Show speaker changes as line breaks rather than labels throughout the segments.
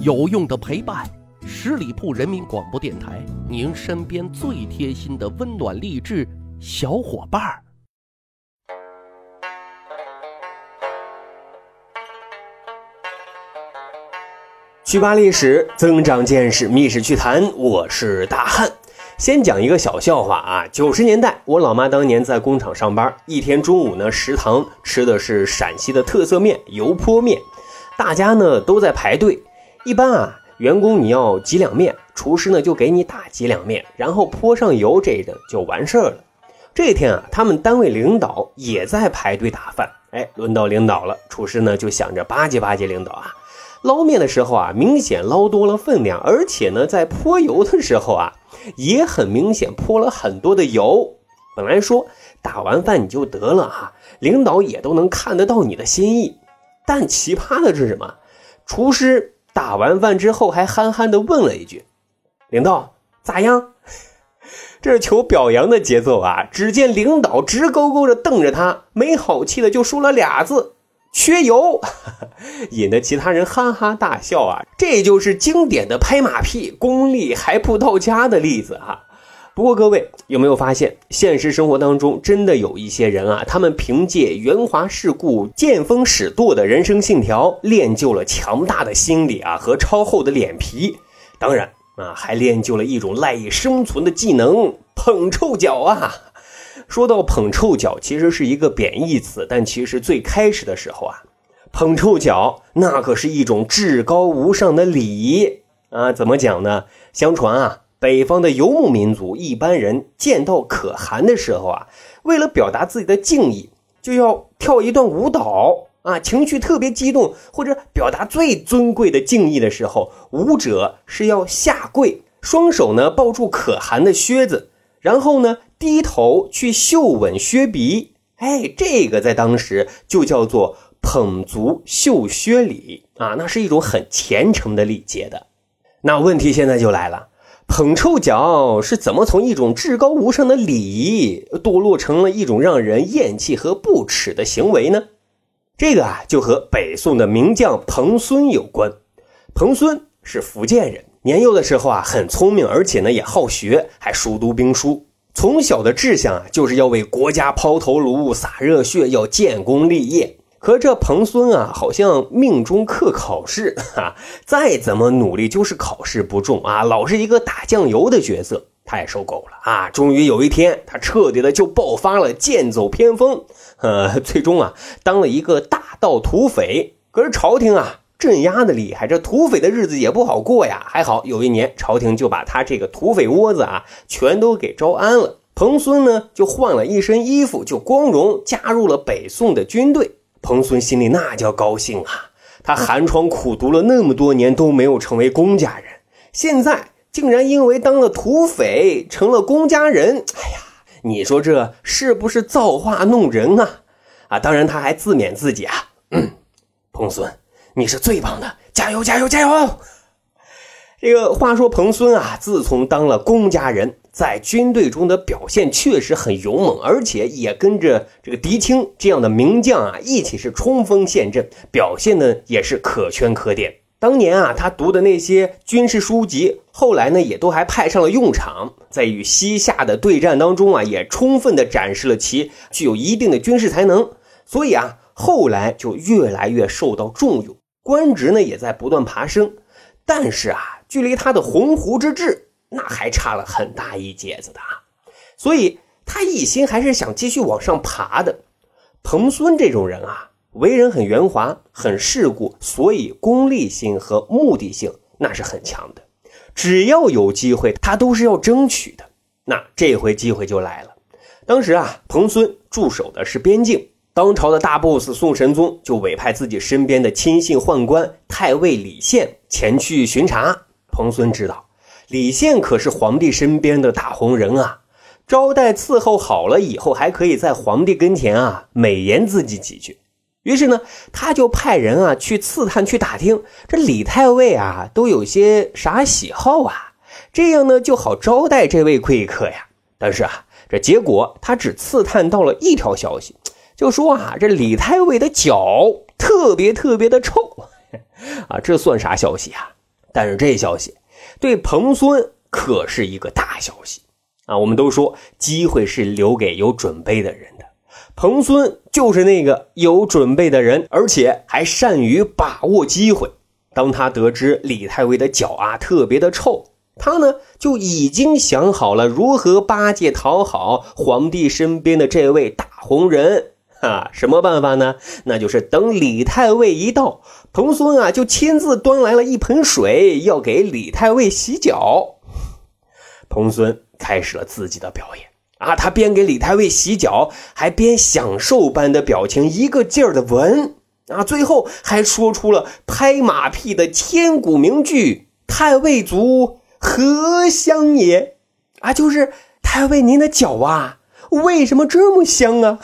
有用的陪伴，十里铺人民广播电台，您身边最贴心的温暖励志小伙伴儿。
去扒历史，增长见识，密室趣谈，我是大汉。先讲一个小笑话啊！九十年代，我老妈当年在工厂上班，一天中午呢，食堂吃的是陕西的特色面油泼面，大家呢都在排队。一般啊，员工你要几两面，厨师呢就给你打几两面，然后泼上油，这个就完事儿了。这天啊，他们单位领导也在排队打饭，哎，轮到领导了，厨师呢就想着巴结巴结领导啊。捞面的时候啊，明显捞多了分量，而且呢，在泼油的时候啊，也很明显泼了很多的油。本来说打完饭你就得了哈，领导也都能看得到你的心意。但奇葩的是什么？厨师打完饭之后还憨憨的问了一句：“领导咋样？” 这是求表扬的节奏啊！只见领导直勾勾的瞪着他，没好气的就说了俩字。缺油，引得其他人哈哈大笑啊！这就是经典的拍马屁、功力还不到家的例子啊。不过各位有没有发现，现实生活当中真的有一些人啊，他们凭借圆滑世故、见风使舵的人生信条，练就了强大的心理啊和超厚的脸皮，当然啊，还练就了一种赖以生存的技能——捧臭脚啊。说到捧臭脚，其实是一个贬义词，但其实最开始的时候啊，捧臭脚那可是一种至高无上的礼仪啊！怎么讲呢？相传啊，北方的游牧民族一般人见到可汗的时候啊，为了表达自己的敬意，就要跳一段舞蹈啊，情绪特别激动或者表达最尊贵的敬意的时候，舞者是要下跪，双手呢抱住可汗的靴子。然后呢，低头去嗅吻靴鼻，哎，这个在当时就叫做捧足嗅靴礼啊，那是一种很虔诚的礼节的。那问题现在就来了，捧臭脚是怎么从一种至高无上的礼仪堕落成了一种让人厌弃和不耻的行为呢？这个啊，就和北宋的名将彭孙有关。彭孙是福建人。年幼的时候啊，很聪明，而且呢也好学，还熟读兵书。从小的志向啊，就是要为国家抛头颅、洒热血，要建功立业。可这彭孙啊，好像命中克考试，哈，再怎么努力就是考试不中啊，老是一个打酱油的角色，他也受够了啊。终于有一天，他彻底的就爆发了，剑走偏锋，呃，最终啊，当了一个大盗土匪。可是朝廷啊。镇压的厉害，这土匪的日子也不好过呀。还好有一年，朝廷就把他这个土匪窝子啊，全都给招安了。彭孙呢，就换了一身衣服，就光荣加入了北宋的军队。彭孙心里那叫高兴啊！他寒窗苦读了那么多年，都没有成为公家人，现在竟然因为当了土匪成了公家人。哎呀，你说这是不是造化弄人啊？啊，当然他还自勉自己啊，嗯，彭孙。你是最棒的，加油加油加油！这个话说，彭孙啊，自从当了公家人，在军队中的表现确实很勇猛，而且也跟着这个狄青这样的名将啊一起是冲锋陷阵，表现呢也是可圈可点。当年啊，他读的那些军事书籍，后来呢也都还派上了用场，在与西夏的对战当中啊，也充分的展示了其具有一定的军事才能，所以啊，后来就越来越受到重用。官职呢也在不断爬升，但是啊，距离他的鸿鹄之志那还差了很大一截子的啊，所以他一心还是想继续往上爬的。彭孙这种人啊，为人很圆滑，很世故，所以功利性和目的性那是很强的。只要有机会，他都是要争取的。那这回机会就来了。当时啊，彭孙驻守的是边境。当朝的大 boss 宋神宗就委派自己身边的亲信宦官太尉李宪前去巡查。彭孙知道，李宪可是皇帝身边的大红人啊，招待伺候好了以后，还可以在皇帝跟前啊美言自己几句。于是呢，他就派人啊去刺探，去打听这李太尉啊都有些啥喜好啊，这样呢就好招待这位贵客呀。但是啊，这结果他只刺探到了一条消息。就说啊，这李太尉的脚特别特别的臭，啊，这算啥消息啊？但是这消息对彭孙可是一个大消息啊！我们都说机会是留给有准备的人的，彭孙就是那个有准备的人，而且还善于把握机会。当他得知李太尉的脚啊特别的臭，他呢就已经想好了如何巴结讨好皇帝身边的这位大红人。啊，什么办法呢？那就是等李太尉一到，彭孙啊就亲自端来了一盆水，要给李太尉洗脚。彭孙开始了自己的表演啊，他边给李太尉洗脚，还边享受般的表情，一个劲儿的闻啊，最后还说出了拍马屁的千古名句：“太尉足，何香也？”啊，就是太尉您的脚啊，为什么这么香啊？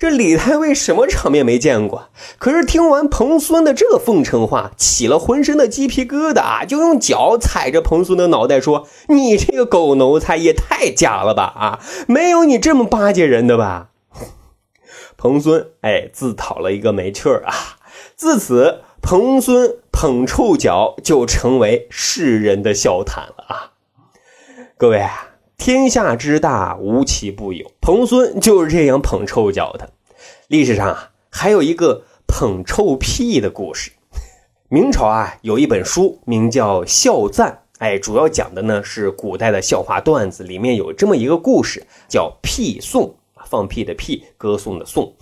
这李太尉什么场面没见过？可是听完彭孙的这奉承话，起了浑身的鸡皮疙瘩，就用脚踩着彭孙的脑袋说：“你这个狗奴才也太假了吧！啊，没有你这么巴结人的吧？” 彭孙哎，自讨了一个没趣儿啊！自此，彭孙捧臭脚就成为世人的笑谈了啊！各位啊。天下之大，无奇不有。彭孙就是这样捧臭脚的。历史上啊，还有一个捧臭屁的故事。明朝啊，有一本书名叫《笑赞》，哎，主要讲的呢是古代的笑话段子。里面有这么一个故事，叫“屁颂”，放屁的屁，歌颂的颂。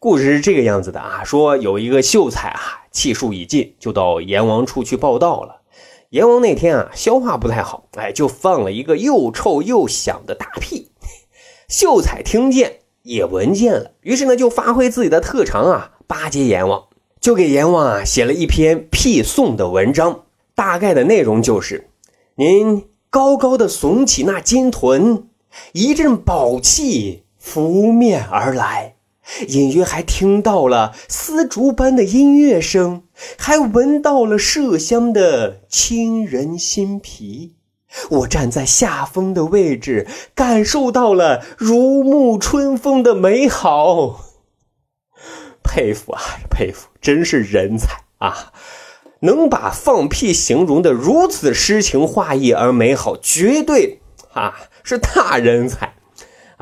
故事是这个样子的啊，说有一个秀才啊，气数已尽，就到阎王处去报道了。阎王那天啊，消化不太好，哎，就放了一个又臭又响的大屁。秀才听见也闻见了，于是呢，就发挥自己的特长啊，巴结阎王，就给阎王啊写了一篇屁颂的文章。大概的内容就是：您高高的耸起那金臀，一阵宝气拂面而来。隐约还听到了丝竹般的音乐声，还闻到了麝香的沁人心脾。我站在下风的位置，感受到了如沐春风的美好。佩服啊，佩服，真是人才啊！能把放屁形容的如此诗情画意而美好，绝对啊是大人才。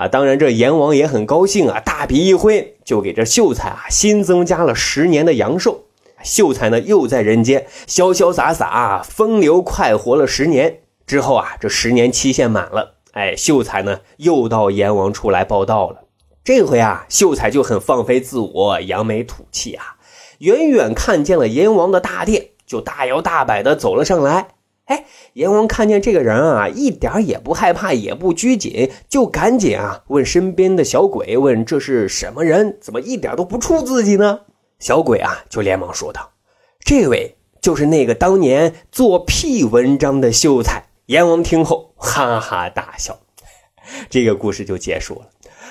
啊，当然，这阎王也很高兴啊，大笔一挥，就给这秀才啊新增加了十年的阳寿。秀才呢，又在人间潇潇洒洒、风流快活了十年。之后啊，这十年期限满了，哎，秀才呢又到阎王处来报道了。这回啊，秀才就很放飞自我、扬眉吐气啊，远远看见了阎王的大殿，就大摇大摆的走了上来。哎，阎王看见这个人啊，一点也不害怕，也不拘谨，就赶紧啊问身边的小鬼：“问这是什么人？怎么一点都不怵自己呢？”小鬼啊就连忙说道：“这位就是那个当年做屁文章的秀才。”阎王听后哈哈大笑，这个故事就结束了。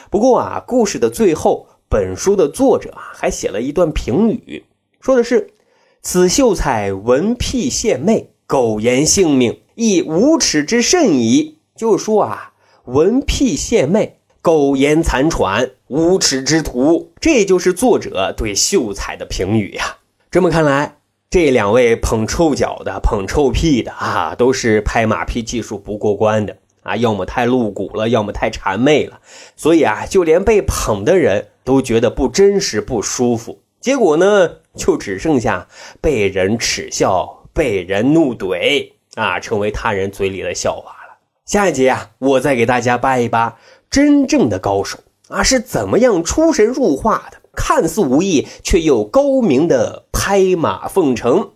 不过啊，故事的最后，本书的作者啊还写了一段评语，说的是：“此秀才闻屁献媚。”苟延性命，亦无耻之甚矣。就是说啊，闻屁献媚，苟延残喘，无耻之徒。这就是作者对秀才的评语呀。这么看来，这两位捧臭脚的、捧臭屁的啊，都是拍马屁技术不过关的啊，要么太露骨了，要么太谄媚了。所以啊，就连被捧的人都觉得不真实、不舒服。结果呢，就只剩下被人耻笑。被人怒怼啊，成为他人嘴里的笑话了。下一集啊，我再给大家扒一扒真正的高手啊是怎么样出神入化的，看似无意却又高明的拍马奉承。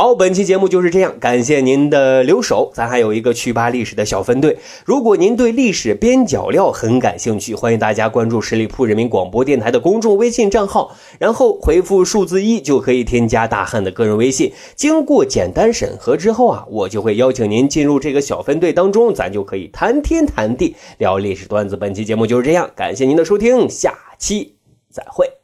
好，本期节目就是这样，感谢您的留守。咱还有一个趣扒历史的小分队，如果您对历史边角料很感兴趣，欢迎大家关注十里铺人民广播电台的公众微信账号，然后回复数字一就可以添加大汉的个人微信。经过简单审核之后啊，我就会邀请您进入这个小分队当中，咱就可以谈天谈地聊历史段子。本期节目就是这样，感谢您的收听，下期再会。